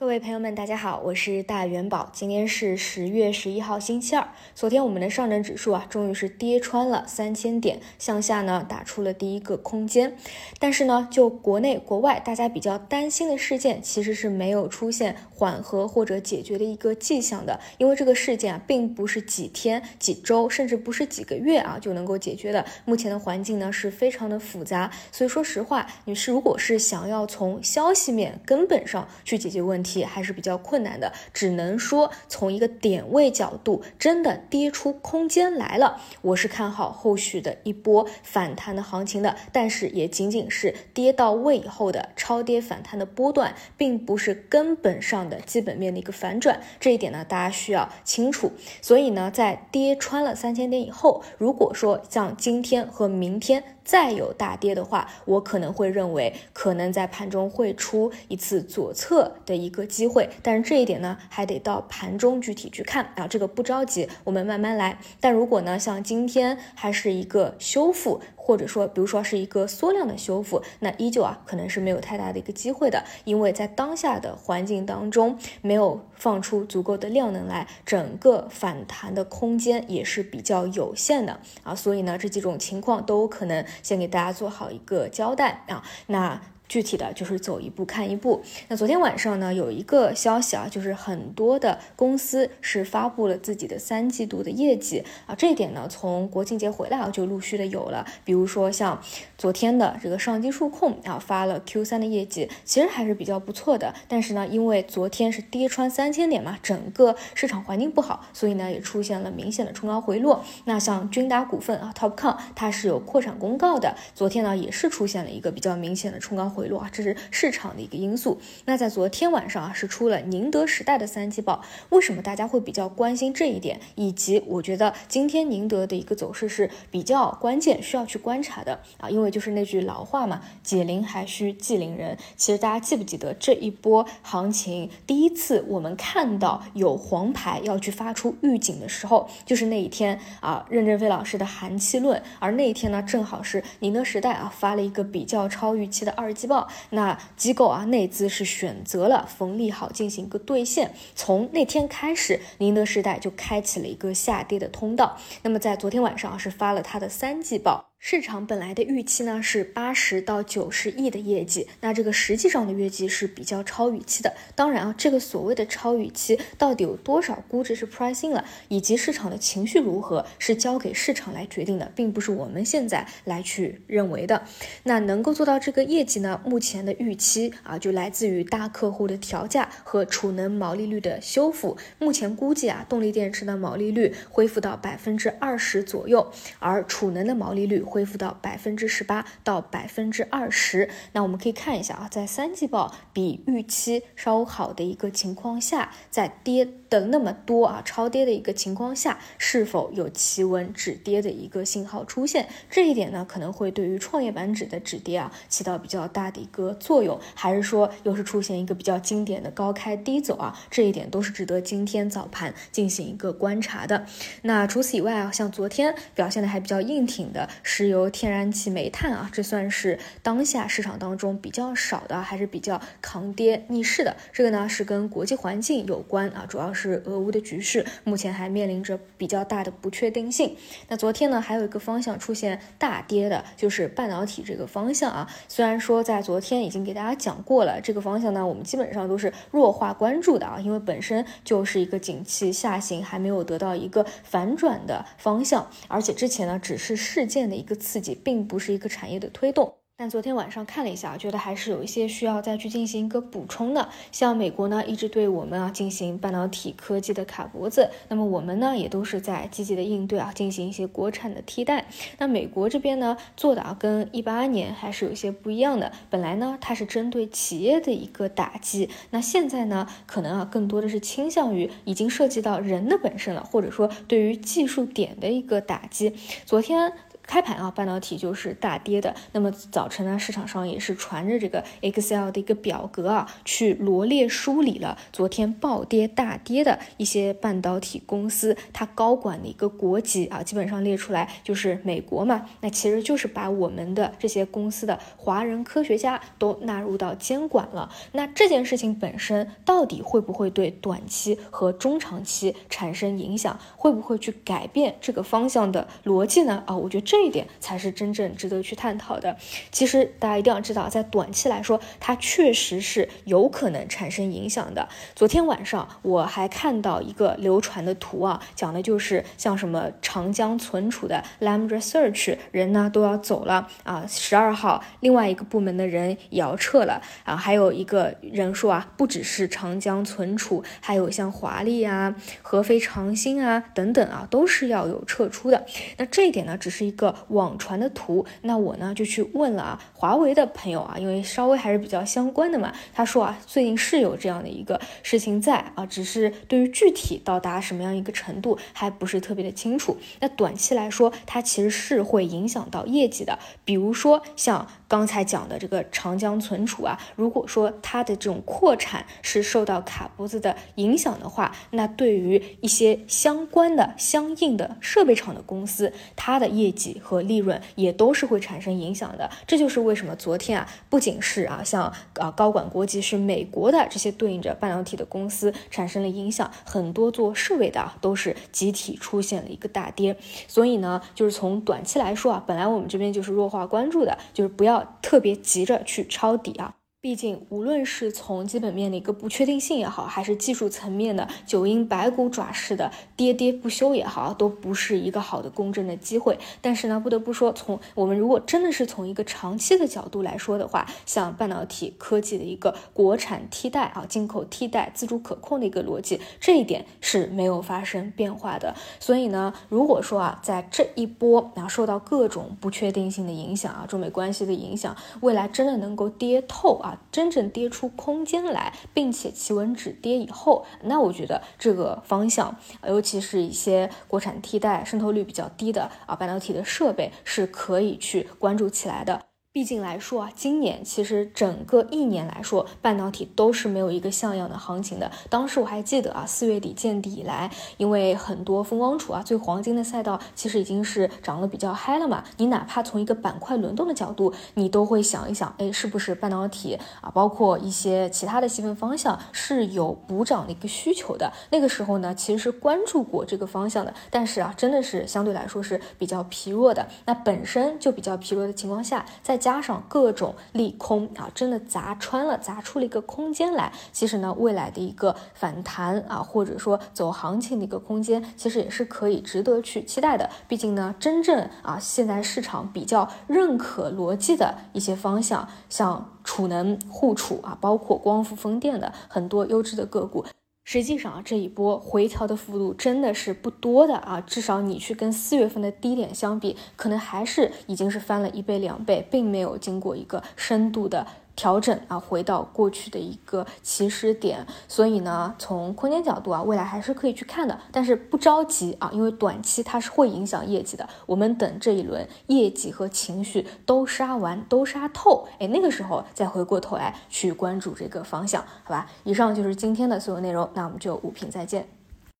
各位朋友们，大家好，我是大元宝。今天是十月十一号，星期二。昨天我们的上证指数啊，终于是跌穿了三千点，向下呢打出了第一个空间。但是呢，就国内国外大家比较担心的事件，其实是没有出现缓和或者解决的一个迹象的。因为这个事件啊，并不是几天、几周，甚至不是几个月啊就能够解决的。目前的环境呢是非常的复杂，所以说实话，你是如果是想要从消息面根本上去解决问题。还是比较困难的，只能说从一个点位角度，真的跌出空间来了，我是看好后续的一波反弹的行情的，但是也仅仅是跌到位以后的超跌反弹的波段，并不是根本上的基本面的一个反转，这一点呢大家需要清楚。所以呢，在跌穿了三千点以后，如果说像今天和明天。再有大跌的话，我可能会认为可能在盘中会出一次左侧的一个机会，但是这一点呢，还得到盘中具体去看啊，这个不着急，我们慢慢来。但如果呢，像今天还是一个修复。或者说，比如说是一个缩量的修复，那依旧啊，可能是没有太大的一个机会的，因为在当下的环境当中，没有放出足够的量能来，整个反弹的空间也是比较有限的啊，所以呢，这几种情况都可能先给大家做好一个交代啊，那。具体的就是走一步看一步。那昨天晚上呢，有一个消息啊，就是很多的公司是发布了自己的三季度的业绩啊。这一点呢，从国庆节回来啊，就陆续的有了。比如说像昨天的这个上机数控啊，发了 Q 三的业绩，其实还是比较不错的。但是呢，因为昨天是跌穿三千点嘛，整个市场环境不好，所以呢，也出现了明显的冲高回落。那像君达股份啊，TOPCON 它是有扩产公告的，昨天呢也是出现了一个比较明显的冲高回。回落啊，这是市场的一个因素。那在昨天晚上啊，是出了宁德时代的三季报。为什么大家会比较关心这一点？以及我觉得今天宁德的一个走势是比较关键，需要去观察的啊。因为就是那句老话嘛，解铃还需系铃人。其实大家记不记得这一波行情第一次我们看到有黄牌要去发出预警的时候，就是那一天啊，任正非老师的寒气论。而那一天呢，正好是宁德时代啊发了一个比较超预期的二季。报那机构啊，内资是选择了逢利好进行一个兑现。从那天开始，宁德时代就开启了一个下跌的通道。那么在昨天晚上是发了它的三季报。市场本来的预期呢是八十到九十亿的业绩，那这个实际上的业绩是比较超预期的。当然啊，这个所谓的超预期到底有多少估值是 pricing 了，以及市场的情绪如何，是交给市场来决定的，并不是我们现在来去认为的。那能够做到这个业绩呢？目前的预期啊，就来自于大客户的调价和储能毛利率的修复。目前估计啊，动力电池的毛利率恢复到百分之二十左右，而储能的毛利率。恢复到百分之十八到百分之二十，那我们可以看一下啊，在三季报比预期稍好的一个情况下，在跌的那么多啊，超跌的一个情况下，是否有企稳止跌的一个信号出现？这一点呢，可能会对于创业板指的止跌啊，起到比较大的一个作用，还是说又是出现一个比较经典的高开低走啊？这一点都是值得今天早盘进行一个观察的。那除此以外啊，像昨天表现的还比较硬挺的。石油、天然气、煤炭啊，这算是当下市场当中比较少的，还是比较抗跌逆势的。这个呢是跟国际环境有关啊，主要是俄乌的局势目前还面临着比较大的不确定性。那昨天呢还有一个方向出现大跌的，就是半导体这个方向啊。虽然说在昨天已经给大家讲过了，这个方向呢我们基本上都是弱化关注的啊，因为本身就是一个景气下行还没有得到一个反转的方向，而且之前呢只是事件的一个。个刺激并不是一个产业的推动。但昨天晚上看了一下，觉得还是有一些需要再去进行一个补充的。像美国呢，一直对我们啊进行半导体科技的卡脖子，那么我们呢也都是在积极的应对啊，进行一些国产的替代。那美国这边呢做的啊跟一八年还是有些不一样的。本来呢它是针对企业的一个打击，那现在呢可能啊更多的是倾向于已经涉及到人的本身了，或者说对于技术点的一个打击。昨天。开盘啊，半导体就是大跌的。那么早晨呢，市场上也是传着这个 Excel 的一个表格啊，去罗列梳理了昨天暴跌大跌的一些半导体公司，它高管的一个国籍啊，基本上列出来就是美国嘛。那其实就是把我们的这些公司的华人科学家都纳入到监管了。那这件事情本身到底会不会对短期和中长期产生影响？会不会去改变这个方向的逻辑呢？啊，我觉得这这一点才是真正值得去探讨的。其实大家一定要知道，在短期来说，它确实是有可能产生影响的。昨天晚上我还看到一个流传的图啊，讲的就是像什么长江存储的 Lam Research 人呢都要走了啊，十二号另外一个部门的人也要撤了啊，还有一个人说啊，不只是长江存储，还有像华丽啊、合肥长兴啊。等等啊，都是要有撤出的。那这一点呢，只是一个网传的图。那我呢就去问了啊，华为的朋友啊，因为稍微还是比较相关的嘛。他说啊，最近是有这样的一个事情在啊，只是对于具体到达什么样一个程度，还不是特别的清楚。那短期来说，它其实是会影响到业绩的。比如说像刚才讲的这个长江存储啊，如果说它的这种扩产是受到卡脖子的影响的话，那对于一些相关的相应的设备厂的公司，它的业绩和利润也都是会产生影响的。这就是为什么昨天啊，不仅是啊，像啊高管国际是美国的这些对应着半导体的公司产生了影响，很多做设备的啊都是集体出现了一个大跌。所以呢，就是从短期来说啊，本来我们这边就是弱化关注的，就是不要特别急着去抄底啊。毕竟，无论是从基本面的一个不确定性也好，还是技术层面的九阴白骨爪式的跌跌不休也好，都不是一个好的公正的机会。但是呢，不得不说，从我们如果真的是从一个长期的角度来说的话，像半导体科技的一个国产替代啊、进口替代、自主可控的一个逻辑，这一点是没有发生变化的。所以呢，如果说啊，在这一波啊受到各种不确定性的影响啊，中美关系的影响，未来真的能够跌透啊真正跌出空间来，并且企稳止跌以后，那我觉得这个方向，尤其是一些国产替代渗透率比较低的啊半导体的设备，是可以去关注起来的。毕竟来说啊，今年其实整个一年来说，半导体都是没有一个像样的行情的。当时我还记得啊，四月底见底以来，因为很多风光储啊，最黄金的赛道其实已经是涨得比较嗨了嘛。你哪怕从一个板块轮动的角度，你都会想一想，哎，是不是半导体啊，包括一些其他的细分方向是有补涨的一个需求的？那个时候呢，其实是关注过这个方向的，但是啊，真的是相对来说是比较疲弱的。那本身就比较疲弱的情况下，在加上各种利空啊，真的砸穿了，砸出了一个空间来。其实呢，未来的一个反弹啊，或者说走行情的一个空间，其实也是可以值得去期待的。毕竟呢，真正啊，现在市场比较认可逻辑的一些方向，像储能、互储啊，包括光伏、风电的很多优质的个股。实际上啊，这一波回调的幅度真的是不多的啊，至少你去跟四月份的低点相比，可能还是已经是翻了一倍两倍，并没有经过一个深度的。调整啊，回到过去的一个起始点，所以呢，从空间角度啊，未来还是可以去看的，但是不着急啊，因为短期它是会影响业绩的。我们等这一轮业绩和情绪都杀完、都杀透，哎，那个时候再回过头来去关注这个方向，好吧？以上就是今天的所有内容，那我们就五评再见。